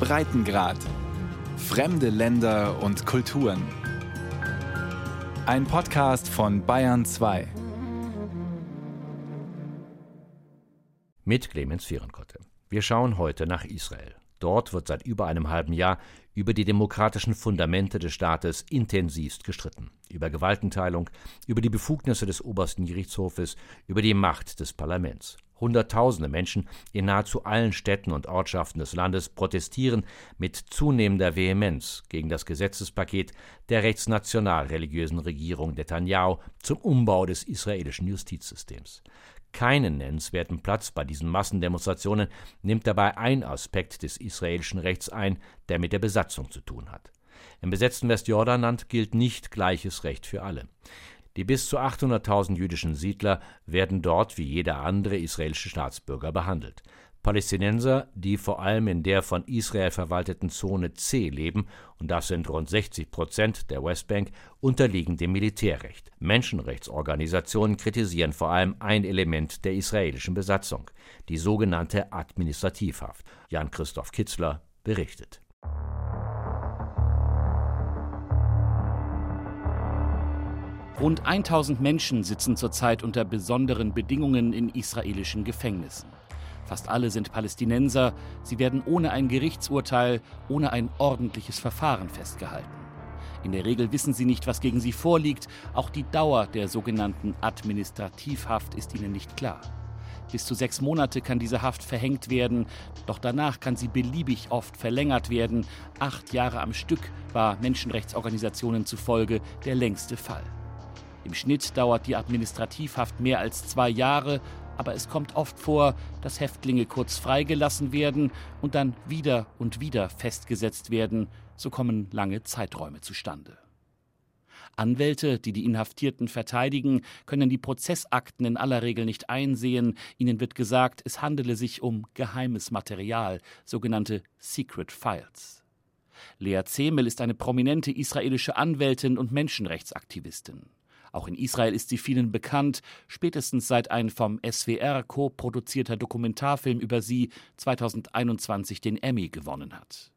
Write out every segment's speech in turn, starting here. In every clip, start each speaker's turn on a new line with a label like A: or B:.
A: Breitengrad. Fremde Länder und Kulturen. Ein Podcast von Bayern 2.
B: Mit Clemens Vierenkotte. Wir schauen heute nach Israel. Dort wird seit über einem halben Jahr über die demokratischen Fundamente des Staates intensivst gestritten. Über Gewaltenteilung, über die Befugnisse des obersten Gerichtshofes, über die Macht des Parlaments. Hunderttausende Menschen in nahezu allen Städten und Ortschaften des Landes protestieren mit zunehmender Vehemenz gegen das Gesetzespaket der rechtsnational-religiösen Regierung Netanyahu zum Umbau des israelischen Justizsystems. Keinen nennenswerten Platz bei diesen Massendemonstrationen nimmt dabei ein Aspekt des israelischen Rechts ein, der mit der Besatzung zu tun hat. Im besetzten Westjordanland gilt nicht gleiches Recht für alle. Die bis zu 800.000 jüdischen Siedler werden dort wie jeder andere israelische Staatsbürger behandelt. Palästinenser, die vor allem in der von Israel verwalteten Zone C leben, und das sind rund 60 Prozent der Westbank, unterliegen dem Militärrecht. Menschenrechtsorganisationen kritisieren vor allem ein Element der israelischen Besatzung, die sogenannte Administrativhaft. Jan-Christoph Kitzler berichtet.
C: Rund 1000 Menschen sitzen zurzeit unter besonderen Bedingungen in israelischen Gefängnissen. Fast alle sind Palästinenser. Sie werden ohne ein Gerichtsurteil, ohne ein ordentliches Verfahren festgehalten. In der Regel wissen sie nicht, was gegen sie vorliegt. Auch die Dauer der sogenannten Administrativhaft ist ihnen nicht klar. Bis zu sechs Monate kann diese Haft verhängt werden, doch danach kann sie beliebig oft verlängert werden. Acht Jahre am Stück war Menschenrechtsorganisationen zufolge der längste Fall. Im Schnitt dauert die Administrativhaft mehr als zwei Jahre, aber es kommt oft vor, dass Häftlinge kurz freigelassen werden und dann wieder und wieder festgesetzt werden, so kommen lange Zeiträume zustande. Anwälte, die die Inhaftierten verteidigen, können die Prozessakten in aller Regel nicht einsehen. Ihnen wird gesagt, es handele sich um geheimes Material, sogenannte Secret Files. Lea Zemel ist eine prominente israelische Anwältin und Menschenrechtsaktivistin. Auch in Israel ist sie vielen bekannt, spätestens seit ein vom SWR co-produzierter Dokumentarfilm über sie 2021 den Emmy gewonnen hat.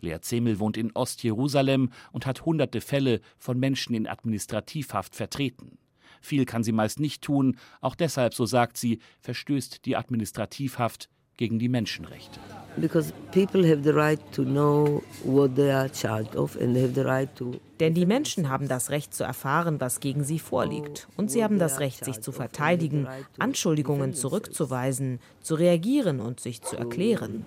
C: Lea Zemel wohnt in Ostjerusalem und hat hunderte Fälle von Menschen in Administrativhaft vertreten. Viel kann sie meist nicht tun, auch deshalb, so sagt sie, verstößt die Administrativhaft gegen die Menschenrechte.
D: Denn die Menschen haben das Recht zu erfahren, was gegen sie vorliegt. Und sie haben das Recht, sich zu verteidigen, Anschuldigungen zurückzuweisen, zu reagieren und sich zu erklären.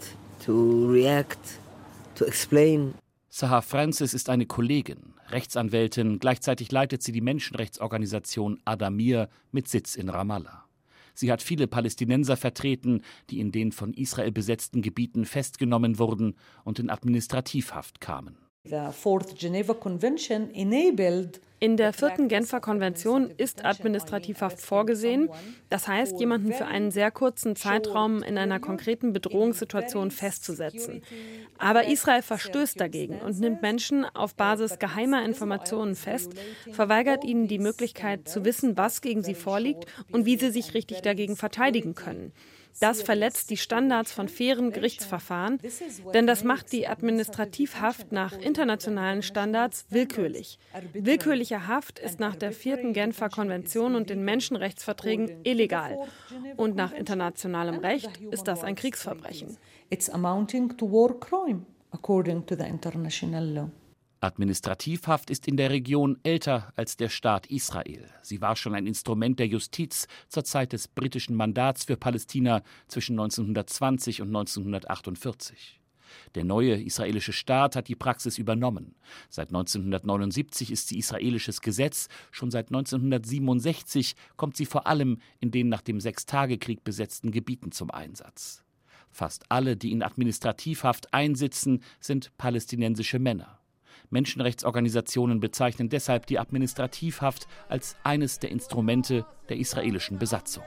C: Sahar Francis ist eine Kollegin, Rechtsanwältin, gleichzeitig leitet sie die Menschenrechtsorganisation Adamir mit Sitz in Ramallah. Sie hat viele Palästinenser vertreten, die in den von Israel besetzten Gebieten festgenommen wurden und in Administrativhaft kamen.
E: In der vierten Genfer Konvention ist Administrativhaft vorgesehen. Das heißt, jemanden für einen sehr kurzen Zeitraum in einer konkreten Bedrohungssituation festzusetzen. Aber Israel verstößt dagegen und nimmt Menschen auf Basis geheimer Informationen fest, verweigert ihnen die Möglichkeit zu wissen, was gegen sie vorliegt und wie sie sich richtig dagegen verteidigen können. Das verletzt die Standards von fairen Gerichtsverfahren, denn das macht die Administrativhaft nach internationalen Standards willkürlich. Willkürliche Haft ist nach der vierten Genfer Konvention und den Menschenrechtsverträgen illegal. Und nach internationalem Recht ist das ein Kriegsverbrechen. It's amounting to war crime,
C: according to the international law. Administrativhaft ist in der Region älter als der Staat Israel. Sie war schon ein Instrument der Justiz zur Zeit des britischen Mandats für Palästina zwischen 1920 und 1948. Der neue israelische Staat hat die Praxis übernommen. Seit 1979 ist sie israelisches Gesetz, schon seit 1967 kommt sie vor allem in den nach dem Sechstagekrieg besetzten Gebieten zum Einsatz. Fast alle, die in Administrativhaft einsitzen, sind palästinensische Männer. Menschenrechtsorganisationen bezeichnen deshalb die Administrativhaft als eines der Instrumente der israelischen Besatzung.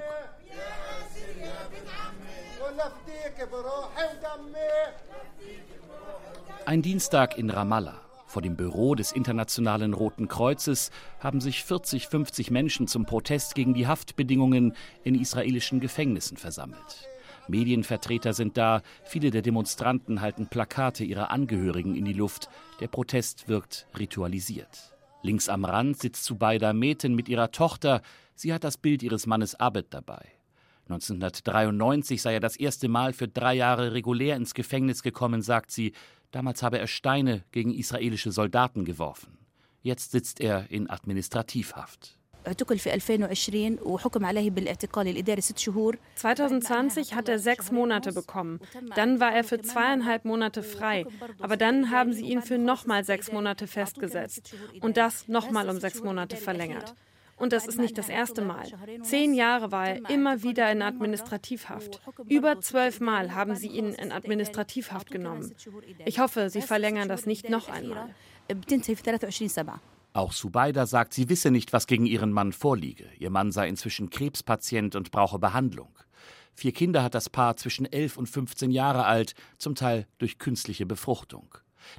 C: Ein Dienstag in Ramallah. Vor dem Büro des Internationalen Roten Kreuzes haben sich 40, 50 Menschen zum Protest gegen die Haftbedingungen in israelischen Gefängnissen versammelt. Medienvertreter sind da, viele der Demonstranten halten Plakate ihrer Angehörigen in die Luft. Der Protest wirkt ritualisiert. Links am Rand sitzt Zubaida Meten mit ihrer Tochter. Sie hat das Bild ihres Mannes Abed dabei. 1993 sei er das erste Mal für drei Jahre regulär ins Gefängnis gekommen, sagt sie. Damals habe er Steine gegen israelische Soldaten geworfen. Jetzt sitzt er in Administrativhaft.
E: 2020 hat er sechs Monate bekommen. Dann war er für zweieinhalb Monate frei. Aber dann haben sie ihn für nochmal sechs Monate festgesetzt. Und das nochmal um sechs Monate verlängert. Und das ist nicht das erste Mal. Zehn Jahre war er immer wieder in Administrativhaft. Über zwölf Mal haben sie ihn in Administrativhaft genommen. Ich hoffe, sie verlängern das nicht noch einmal.
C: Auch Subaida sagt, sie wisse nicht, was gegen ihren Mann vorliege. Ihr Mann sei inzwischen Krebspatient und brauche Behandlung. Vier Kinder hat das Paar zwischen 11 und 15 Jahre alt, zum Teil durch künstliche Befruchtung.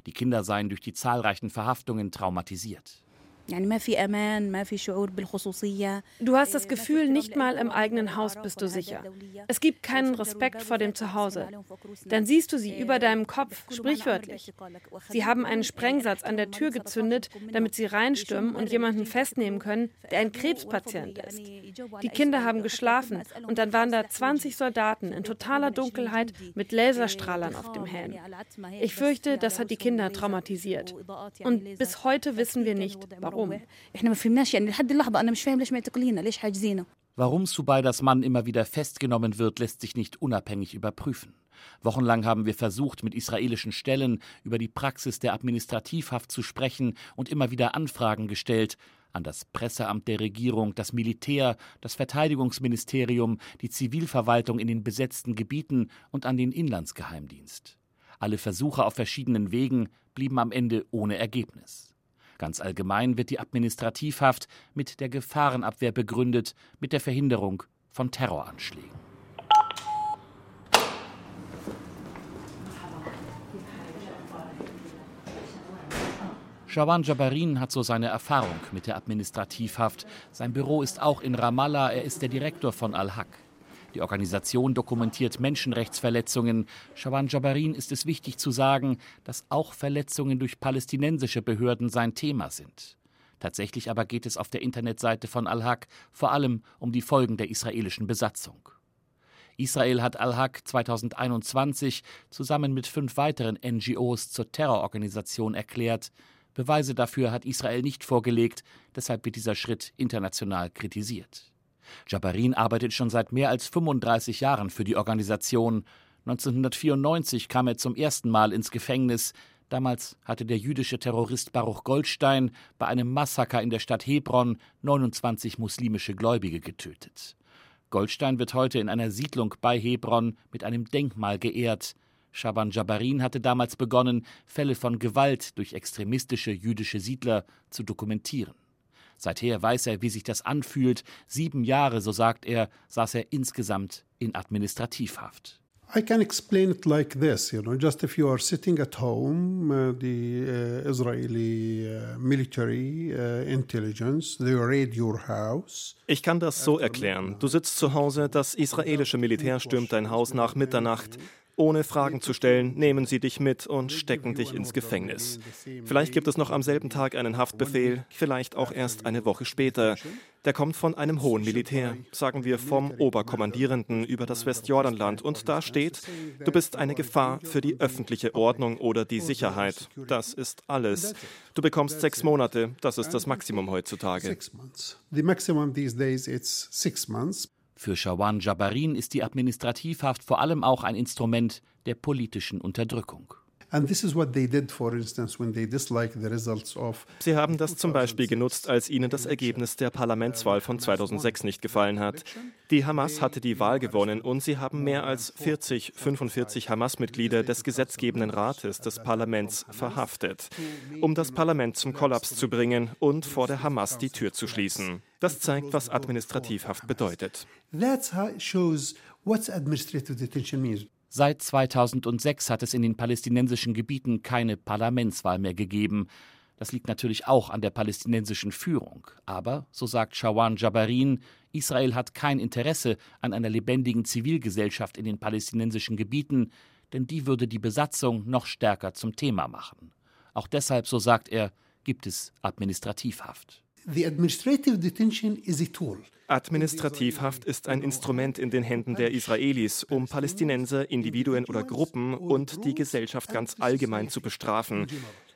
C: Die Kinder seien durch die zahlreichen Verhaftungen traumatisiert.
E: Du hast das Gefühl, nicht mal im eigenen Haus bist du sicher. Es gibt keinen Respekt vor dem Zuhause. Dann siehst du sie über deinem Kopf, sprichwörtlich. Sie haben einen Sprengsatz an der Tür gezündet, damit sie reinstürmen und jemanden festnehmen können, der ein Krebspatient ist. Die Kinder haben geschlafen und dann waren da 20 Soldaten in totaler Dunkelheit mit Laserstrahlern auf dem Helm. Ich fürchte, das hat die Kinder traumatisiert. Und bis heute wissen wir nicht, warum.
C: Warum Subaidas Mann immer wieder festgenommen wird, lässt sich nicht unabhängig überprüfen. Wochenlang haben wir versucht, mit israelischen Stellen über die Praxis der Administrativhaft zu sprechen und immer wieder Anfragen gestellt an das Presseamt der Regierung, das Militär, das Verteidigungsministerium, die Zivilverwaltung in den besetzten Gebieten und an den Inlandsgeheimdienst. Alle Versuche auf verschiedenen Wegen blieben am Ende ohne Ergebnis. Ganz allgemein wird die Administrativhaft mit der Gefahrenabwehr begründet, mit der Verhinderung von Terroranschlägen. Shawan Jabarin hat so seine Erfahrung mit der Administrativhaft. Sein Büro ist auch in Ramallah, er ist der Direktor von Al-Haq. Die Organisation dokumentiert Menschenrechtsverletzungen. Shawan Jabarin ist es wichtig zu sagen, dass auch Verletzungen durch palästinensische Behörden sein Thema sind. Tatsächlich aber geht es auf der Internetseite von Al-Haq vor allem um die Folgen der israelischen Besatzung. Israel hat Al-Haq 2021 zusammen mit fünf weiteren NGOs zur Terrororganisation erklärt. Beweise dafür hat Israel nicht vorgelegt, deshalb wird dieser Schritt international kritisiert. Jabarin arbeitet schon seit mehr als 35 Jahren für die Organisation. 1994 kam er zum ersten Mal ins Gefängnis. Damals hatte der jüdische Terrorist Baruch Goldstein bei einem Massaker in der Stadt Hebron 29 muslimische Gläubige getötet. Goldstein wird heute in einer Siedlung bei Hebron mit einem Denkmal geehrt. Shaban Jabarin hatte damals begonnen, Fälle von Gewalt durch extremistische jüdische Siedler zu dokumentieren. Seither weiß er, wie sich das anfühlt. Sieben Jahre, so sagt er, saß er insgesamt in Administrativhaft.
F: I can explain it like this, you know, just if you are sitting at home, uh, the uh, Israeli uh, military uh, intelligence, they raid your house.
G: Ich kann das so erklären. Du sitzt zu Hause, das israelische Militär stürmt dein Haus nach Mitternacht. Ohne Fragen zu stellen, nehmen sie dich mit und stecken dich ins Gefängnis. Vielleicht gibt es noch am selben Tag einen Haftbefehl, vielleicht auch erst eine Woche später. Der kommt von einem hohen Militär, sagen wir vom Oberkommandierenden über das Westjordanland. Und da steht, du bist eine Gefahr für die öffentliche Ordnung oder die Sicherheit. Das ist alles. Du bekommst sechs Monate, das ist das Maximum heutzutage.
C: Für Shawan Jabarin ist die Administrativhaft vor allem auch ein Instrument der politischen Unterdrückung.
G: Sie haben das zum Beispiel genutzt, als ihnen das Ergebnis der Parlamentswahl von 2006 nicht gefallen hat. Die Hamas hatte die Wahl gewonnen und sie haben mehr als 40, 45 Hamas-Mitglieder des gesetzgebenden Rates des Parlaments verhaftet, um das Parlament zum Kollaps zu bringen und vor der Hamas die Tür zu schließen. Das zeigt, was Administrativhaft bedeutet.
C: Seit 2006 hat es in den palästinensischen Gebieten keine Parlamentswahl mehr gegeben. Das liegt natürlich auch an der palästinensischen Führung. Aber, so sagt Shawan Jabarin, Israel hat kein Interesse an einer lebendigen Zivilgesellschaft in den palästinensischen Gebieten, denn die würde die Besatzung noch stärker zum Thema machen. Auch deshalb, so sagt er, gibt es Administrativhaft.
G: Administrativhaft ist ein Instrument in den Händen der Israelis, um Palästinenser, Individuen oder Gruppen und die Gesellschaft ganz allgemein zu bestrafen.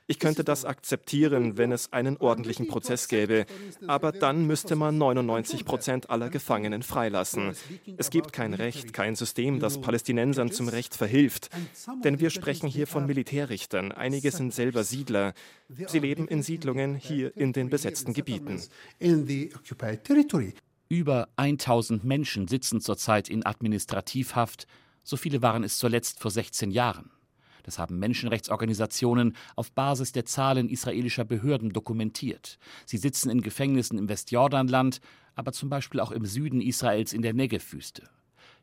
G: Ich könnte das akzeptieren, wenn es einen ordentlichen Prozess gäbe, aber dann müsste man 99 Prozent aller Gefangenen freilassen. Es gibt kein Recht, kein System, das Palästinensern zum Recht verhilft. Denn wir sprechen hier von Militärrichtern, einige sind selber Siedler. Sie leben in Siedlungen hier in den besetzten Gebieten.
C: Über 1000 Menschen sitzen zurzeit in Administrativhaft, so viele waren es zuletzt vor 16 Jahren. Das haben Menschenrechtsorganisationen auf Basis der Zahlen israelischer Behörden dokumentiert. Sie sitzen in Gefängnissen im Westjordanland, aber zum Beispiel auch im Süden Israels in der Negev-Wüste.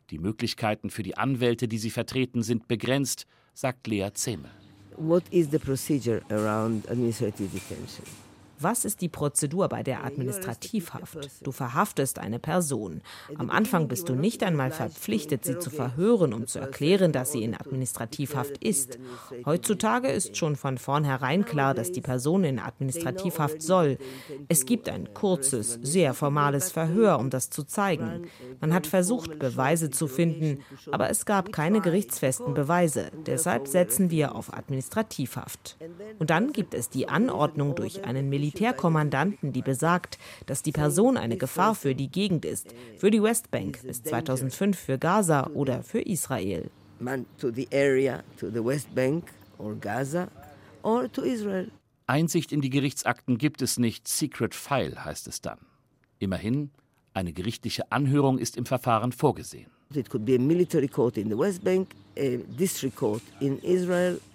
C: Die Möglichkeiten für die Anwälte, die sie vertreten, sind begrenzt, sagt Lea Zehme. What is the procedure around
D: administrative detention? Was ist die Prozedur bei der Administrativhaft? Du verhaftest eine Person. Am Anfang bist du nicht einmal verpflichtet, sie zu verhören, um zu erklären, dass sie in Administrativhaft ist. Heutzutage ist schon von vornherein klar, dass die Person in Administrativhaft soll. Es gibt ein kurzes, sehr formales Verhör, um das zu zeigen. Man hat versucht, Beweise zu finden, aber es gab keine gerichtsfesten Beweise. Deshalb setzen wir auf Administrativhaft. Und dann gibt es die Anordnung durch einen Militär Militärkommandanten, die besagt, dass die Person eine Gefahr für die Gegend ist, für die Westbank bis 2005 für Gaza oder für Israel.
C: Einsicht in die Gerichtsakten gibt es nicht, Secret File heißt es dann. Immerhin, eine gerichtliche Anhörung ist im Verfahren vorgesehen.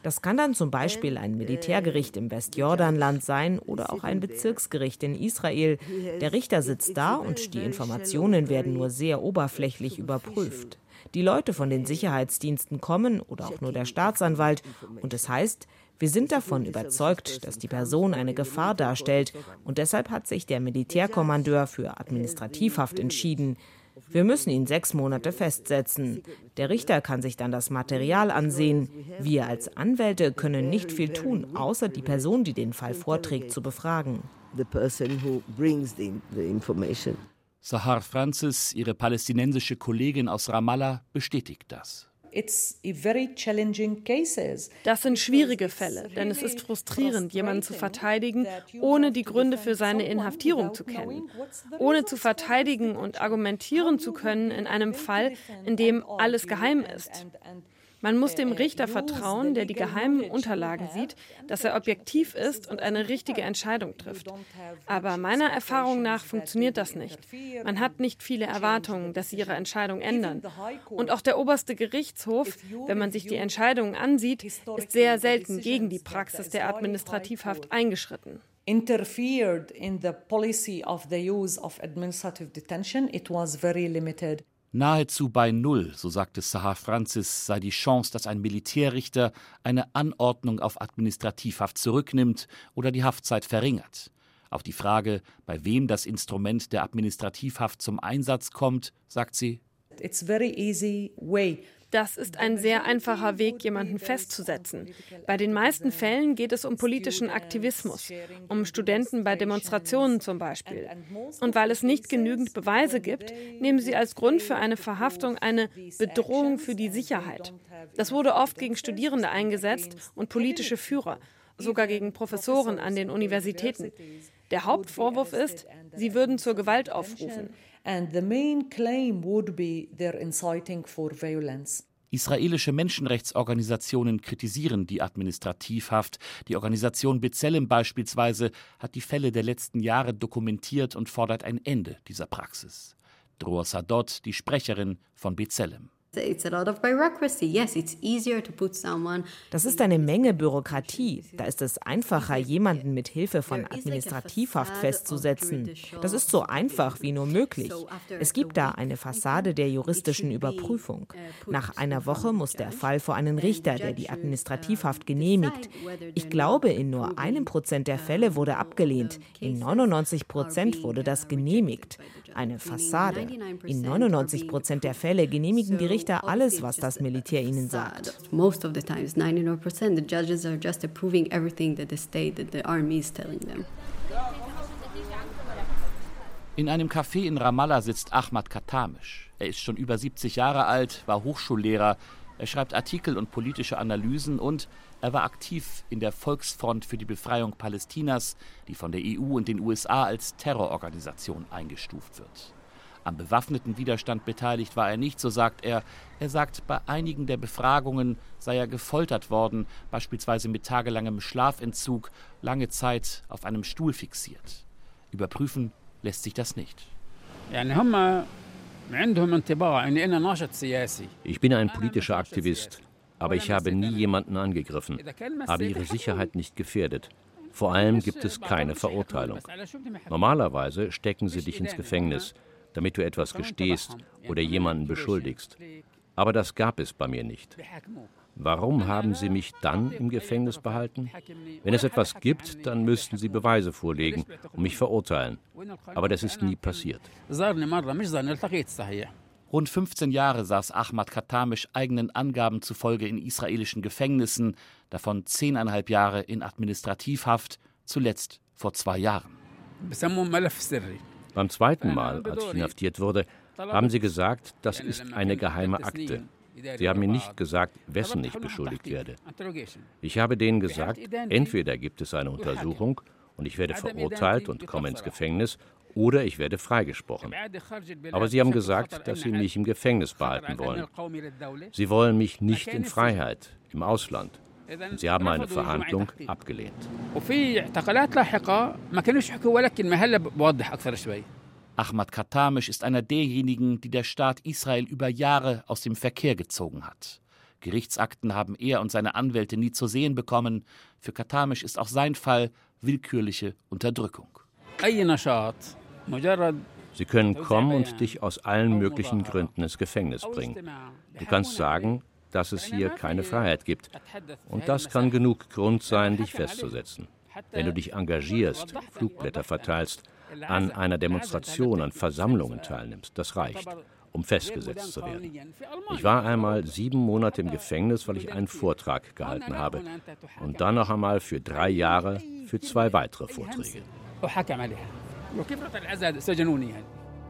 D: Das kann dann zum Beispiel ein Militärgericht im Westjordanland sein oder auch ein Bezirksgericht in Israel. Der Richter sitzt da und die Informationen werden nur sehr oberflächlich überprüft. Die Leute von den Sicherheitsdiensten kommen oder auch nur der Staatsanwalt und es heißt, wir sind davon überzeugt, dass die Person eine Gefahr darstellt und deshalb hat sich der Militärkommandeur für Administrativhaft entschieden. Wir müssen ihn sechs Monate festsetzen. Der Richter kann sich dann das Material ansehen. Wir als Anwälte können nicht viel tun, außer die Person, die den Fall vorträgt, zu befragen.
C: Sahar Francis, ihre palästinensische Kollegin aus Ramallah, bestätigt das.
E: Das sind schwierige Fälle, denn es ist frustrierend, jemanden zu verteidigen, ohne die Gründe für seine Inhaftierung zu kennen, ohne zu verteidigen und argumentieren zu können in einem Fall, in dem alles geheim ist. Man muss dem Richter vertrauen, der die geheimen Unterlagen sieht, dass er objektiv ist und eine richtige Entscheidung trifft. Aber meiner Erfahrung nach funktioniert das nicht. Man hat nicht viele Erwartungen, dass sie ihre Entscheidung ändern. Und auch der oberste Gerichtshof, wenn man sich die Entscheidungen ansieht, ist sehr selten gegen die Praxis der Administrativhaft eingeschritten interfered in the policy of the use of administrative detention.
C: It was very limited. Nahezu bei Null, so sagte Sahar Francis, sei die Chance, dass ein Militärrichter eine Anordnung auf Administrativhaft zurücknimmt oder die Haftzeit verringert. Auf die Frage, bei wem das Instrument der Administrativhaft zum Einsatz kommt, sagt sie: It's very easy way
E: das ist ein sehr einfacher Weg, jemanden festzusetzen. Bei den meisten Fällen geht es um politischen Aktivismus, um Studenten bei Demonstrationen zum Beispiel. Und weil es nicht genügend Beweise gibt, nehmen sie als Grund für eine Verhaftung eine Bedrohung für die Sicherheit. Das wurde oft gegen Studierende eingesetzt und politische Führer, sogar gegen Professoren an den Universitäten. Der Hauptvorwurf ist, sie würden zur Gewalt aufrufen and the main claim would be
C: their inciting for violence. Israelische Menschenrechtsorganisationen kritisieren die Administrativhaft. Die Organisation B'Tselem beispielsweise hat die Fälle der letzten Jahre dokumentiert und fordert ein Ende dieser Praxis. Dror Sadot, die Sprecherin von B'Tselem.
D: Das ist eine Menge Bürokratie. Da ist es einfacher, jemanden mit Hilfe von Administrativhaft festzusetzen. Das ist so einfach wie nur möglich. Es gibt da eine Fassade der juristischen Überprüfung. Nach einer Woche muss der Fall vor einen Richter, der die Administrativhaft genehmigt. Ich glaube, in nur einem Prozent der Fälle wurde abgelehnt. In 99 Prozent wurde das genehmigt. Eine Fassade. In 99 Prozent der Fälle genehmigen die Richter alles, was das Militär ihnen sagt. Most of the times, 99%, the judges are just approving everything that the state, that the army is telling them.
C: In einem Café in Ramallah sitzt Ahmad Katamisch. Er ist schon über 70 Jahre alt, war Hochschullehrer, er schreibt Artikel und politische Analysen und er war aktiv in der Volksfront für die Befreiung Palästinas, die von der EU und den USA als Terrororganisation eingestuft wird. Am bewaffneten Widerstand beteiligt war er nicht, so sagt er. Er sagt, bei einigen der Befragungen sei er gefoltert worden, beispielsweise mit tagelangem Schlafentzug, lange Zeit auf einem Stuhl fixiert. Überprüfen lässt sich das nicht.
B: Ich bin ein politischer Aktivist, aber ich habe nie jemanden angegriffen, habe ihre Sicherheit nicht gefährdet. Vor allem gibt es keine Verurteilung. Normalerweise stecken sie dich ins Gefängnis, damit du etwas gestehst oder jemanden beschuldigst. Aber das gab es bei mir nicht. Warum haben Sie mich dann im Gefängnis behalten? Wenn es etwas gibt, dann müssten Sie Beweise vorlegen und mich verurteilen. Aber das ist nie passiert.
C: Rund 15 Jahre saß Ahmad Katamisch eigenen Angaben zufolge in israelischen Gefängnissen, davon zehneinhalb Jahre in Administrativhaft, zuletzt vor zwei Jahren.
B: Beim zweiten Mal, als ich inhaftiert wurde, haben sie gesagt, das ist eine geheime Akte. Sie haben mir nicht gesagt, wessen ich beschuldigt werde. Ich habe denen gesagt, entweder gibt es eine Untersuchung und ich werde verurteilt und komme ins Gefängnis, oder ich werde freigesprochen. Aber sie haben gesagt, dass sie mich im Gefängnis behalten wollen. Sie wollen mich nicht in Freiheit, im Ausland. Und sie haben eine Verhandlung abgelehnt.
C: Ahmad Katamisch ist einer derjenigen, die der Staat Israel über Jahre aus dem Verkehr gezogen hat. Gerichtsakten haben er und seine Anwälte nie zu sehen bekommen. Für Katamisch ist auch sein Fall willkürliche Unterdrückung.
B: Sie können kommen und dich aus allen möglichen Gründen ins Gefängnis bringen. Du kannst sagen, dass es hier keine Freiheit gibt. Und das kann genug Grund sein, dich festzusetzen. Wenn du dich engagierst, Flugblätter verteilst, an einer Demonstration, an Versammlungen teilnimmst. Das reicht, um festgesetzt zu werden. Ich war einmal sieben Monate im Gefängnis, weil ich einen Vortrag gehalten habe. Und dann noch einmal für drei Jahre für zwei weitere Vorträge.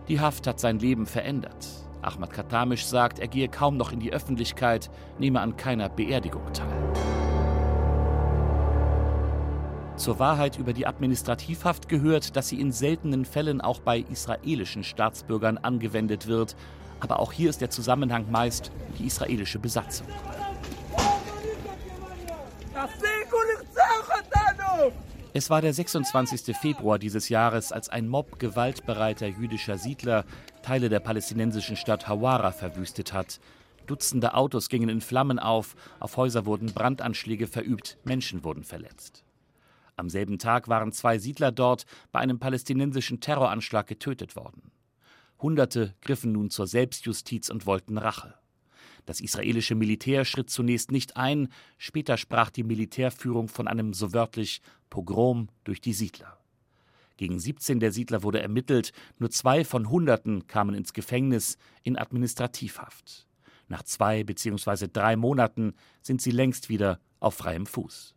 C: Die Haft hat sein Leben verändert. Ahmad Katamisch sagt, er gehe kaum noch in die Öffentlichkeit, nehme an keiner Beerdigung teil. Zur Wahrheit über die Administrativhaft gehört, dass sie in seltenen Fällen auch bei israelischen Staatsbürgern angewendet wird. Aber auch hier ist der Zusammenhang meist die israelische Besatzung. Es war der 26. Februar dieses Jahres, als ein Mob gewaltbereiter jüdischer Siedler Teile der palästinensischen Stadt Hawara verwüstet hat. Dutzende Autos gingen in Flammen auf, auf Häuser wurden Brandanschläge verübt, Menschen wurden verletzt. Am selben Tag waren zwei Siedler dort bei einem palästinensischen Terroranschlag getötet worden. Hunderte griffen nun zur Selbstjustiz und wollten Rache. Das israelische Militär schritt zunächst nicht ein, später sprach die Militärführung von einem so wörtlich Pogrom durch die Siedler. Gegen 17 der Siedler wurde ermittelt, nur zwei von Hunderten kamen ins Gefängnis in Administrativhaft. Nach zwei bzw. drei Monaten sind sie längst wieder auf freiem Fuß.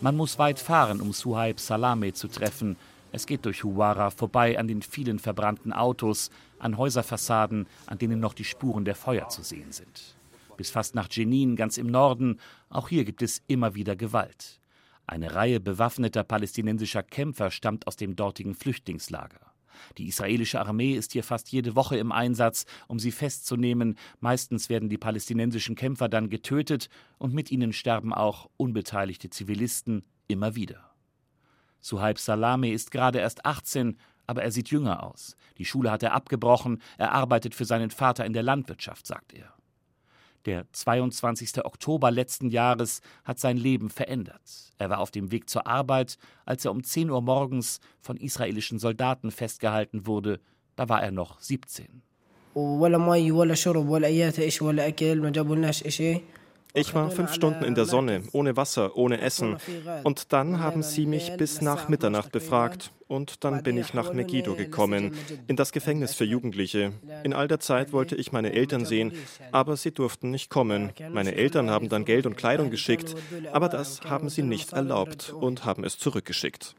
C: Man muss weit fahren, um Suhaib Salame zu treffen. Es geht durch Huwara vorbei an den vielen verbrannten Autos, an Häuserfassaden, an denen noch die Spuren der Feuer zu sehen sind. Bis fast nach Jenin, ganz im Norden, auch hier gibt es immer wieder Gewalt. Eine Reihe bewaffneter palästinensischer Kämpfer stammt aus dem dortigen Flüchtlingslager. Die israelische Armee ist hier fast jede Woche im Einsatz, um sie festzunehmen. Meistens werden die palästinensischen Kämpfer dann getötet und mit ihnen sterben auch unbeteiligte Zivilisten immer wieder. Suhaib Salame ist gerade erst 18, aber er sieht jünger aus. Die Schule hat er abgebrochen, er arbeitet für seinen Vater in der Landwirtschaft, sagt er. Der 22. Oktober letzten Jahres hat sein Leben verändert. Er war auf dem Weg zur Arbeit, als er um 10 Uhr morgens von israelischen Soldaten festgehalten wurde. Da war er noch 17.
G: Ich war fünf Stunden in der Sonne, ohne Wasser, ohne Essen. Und dann haben sie mich bis nach Mitternacht befragt. Und dann bin ich nach Megiddo gekommen, in das Gefängnis für Jugendliche. In all der Zeit wollte ich meine Eltern sehen, aber sie durften nicht kommen. Meine Eltern haben dann Geld und Kleidung geschickt, aber das haben sie nicht erlaubt und haben es zurückgeschickt.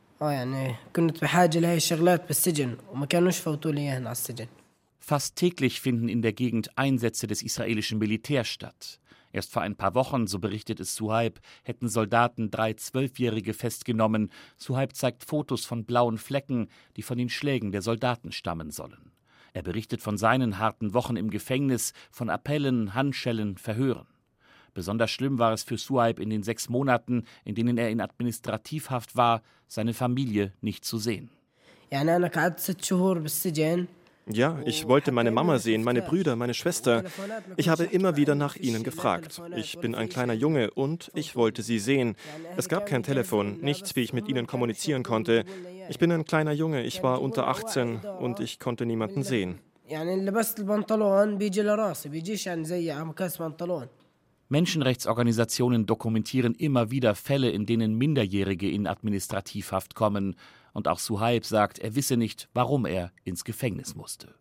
C: Fast täglich finden in der Gegend Einsätze des israelischen Militärs statt. Erst vor ein paar Wochen, so berichtet es Suhaib, hätten Soldaten drei Zwölfjährige festgenommen. Suhaib zeigt Fotos von blauen Flecken, die von den Schlägen der Soldaten stammen sollen. Er berichtet von seinen harten Wochen im Gefängnis, von Appellen, Handschellen, Verhören. Besonders schlimm war es für Suhaib in den sechs Monaten, in denen er in Administrativhaft war, seine Familie nicht zu sehen.
G: Ja, ich wollte meine Mama sehen, meine Brüder, meine Schwester. Ich habe immer wieder nach ihnen gefragt. Ich bin ein kleiner Junge und ich wollte sie sehen. Es gab kein Telefon, nichts, wie ich mit ihnen kommunizieren konnte. Ich bin ein kleiner Junge, ich war unter 18 und ich konnte niemanden sehen.
C: Menschenrechtsorganisationen dokumentieren immer wieder Fälle, in denen Minderjährige in Administrativhaft kommen. Und auch Suhaib sagt, er wisse nicht, warum er ins Gefängnis musste.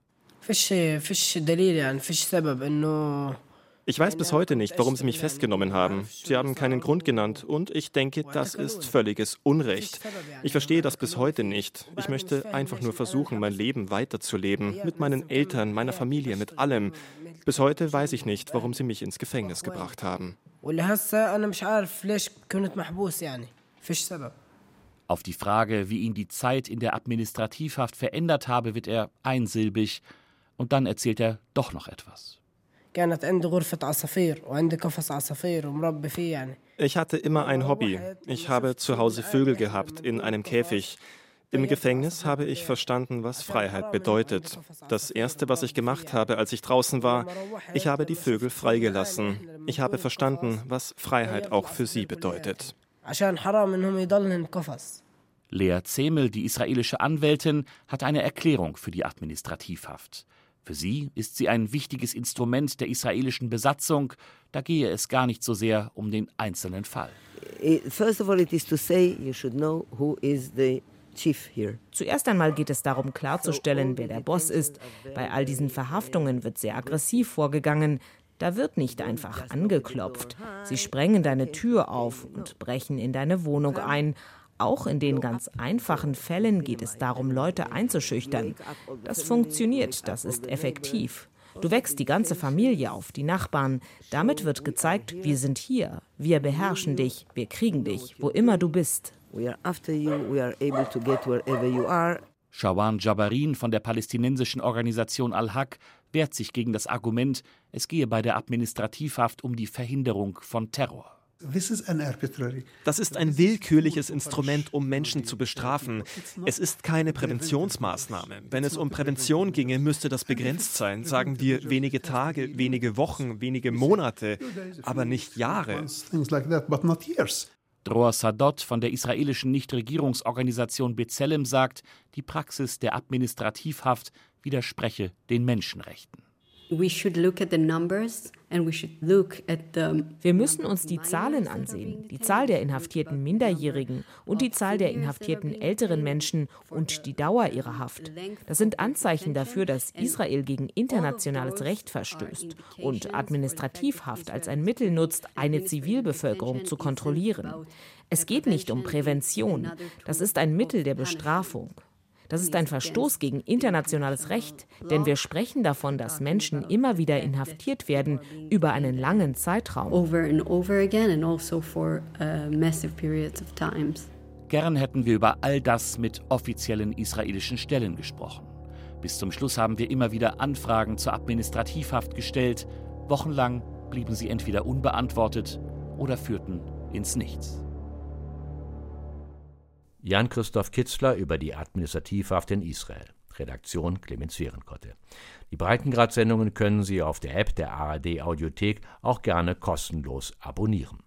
G: Ich weiß bis heute nicht, warum sie mich festgenommen haben. Sie haben keinen Grund genannt und ich denke, das ist völliges Unrecht. Ich verstehe das bis heute nicht. Ich möchte einfach nur versuchen, mein Leben weiterzuleben, mit meinen Eltern, meiner Familie, mit allem. Bis heute weiß ich nicht, warum sie mich ins Gefängnis gebracht haben.
C: Auf die Frage, wie ihn die Zeit in der Administrativhaft verändert habe, wird er einsilbig und dann erzählt er doch noch etwas.
G: Ich hatte immer ein Hobby. Ich habe zu Hause Vögel gehabt in einem Käfig. Im Gefängnis habe ich verstanden, was Freiheit bedeutet. Das Erste, was ich gemacht habe, als ich draußen war, ich habe die Vögel freigelassen. Ich habe verstanden, was Freiheit auch für sie bedeutet.
C: Lea Zemel, die israelische Anwältin, hat eine Erklärung für die Administrativhaft. Für sie ist sie ein wichtiges Instrument der israelischen Besatzung. Da gehe es gar nicht so sehr um den einzelnen Fall.
D: Zuerst einmal geht es darum klarzustellen, wer der Boss ist. Bei all diesen Verhaftungen wird sehr aggressiv vorgegangen. Da wird nicht einfach angeklopft. Sie sprengen deine Tür auf und brechen in deine Wohnung ein. Auch in den ganz einfachen Fällen geht es darum, Leute einzuschüchtern. Das funktioniert, das ist effektiv. Du wächst die ganze Familie auf, die Nachbarn. Damit wird gezeigt, wir sind hier, wir beherrschen dich, wir kriegen dich, wo immer du bist.
C: Shawan Jabarin von der palästinensischen Organisation Al-Haq wehrt sich gegen das Argument, es gehe bei der Administrativhaft um die Verhinderung von Terror.
G: Das ist ein willkürliches Instrument, um Menschen zu bestrafen. Es ist keine Präventionsmaßnahme. Wenn es um Prävention ginge, müsste das begrenzt sein. Sagen wir wenige Tage, wenige Wochen, wenige Monate, aber nicht Jahre.
C: Dror Sadot von der israelischen Nichtregierungsorganisation B'Tselem sagt, die Praxis der Administrativhaft widerspreche den Menschenrechten.
D: Wir müssen uns die Zahlen ansehen, die Zahl der inhaftierten Minderjährigen und die Zahl der inhaftierten älteren Menschen und die Dauer ihrer Haft. Das sind Anzeichen dafür, dass Israel gegen internationales Recht verstößt und Administrativhaft als ein Mittel nutzt, eine Zivilbevölkerung zu kontrollieren. Es geht nicht um Prävention, das ist ein Mittel der Bestrafung. Das ist ein Verstoß gegen internationales Recht, denn wir sprechen davon, dass Menschen immer wieder inhaftiert werden über einen langen Zeitraum. Also
C: Gern hätten wir über all das mit offiziellen israelischen Stellen gesprochen. Bis zum Schluss haben wir immer wieder Anfragen zur Administrativhaft gestellt. Wochenlang blieben sie entweder unbeantwortet oder führten ins Nichts.
B: Jan-Christoph Kitzler über die Administrativhaft in Israel. Redaktion Clemens Fehrenkotte. Die Breitengrad-Sendungen können Sie auf der App der ARD Audiothek auch gerne kostenlos abonnieren.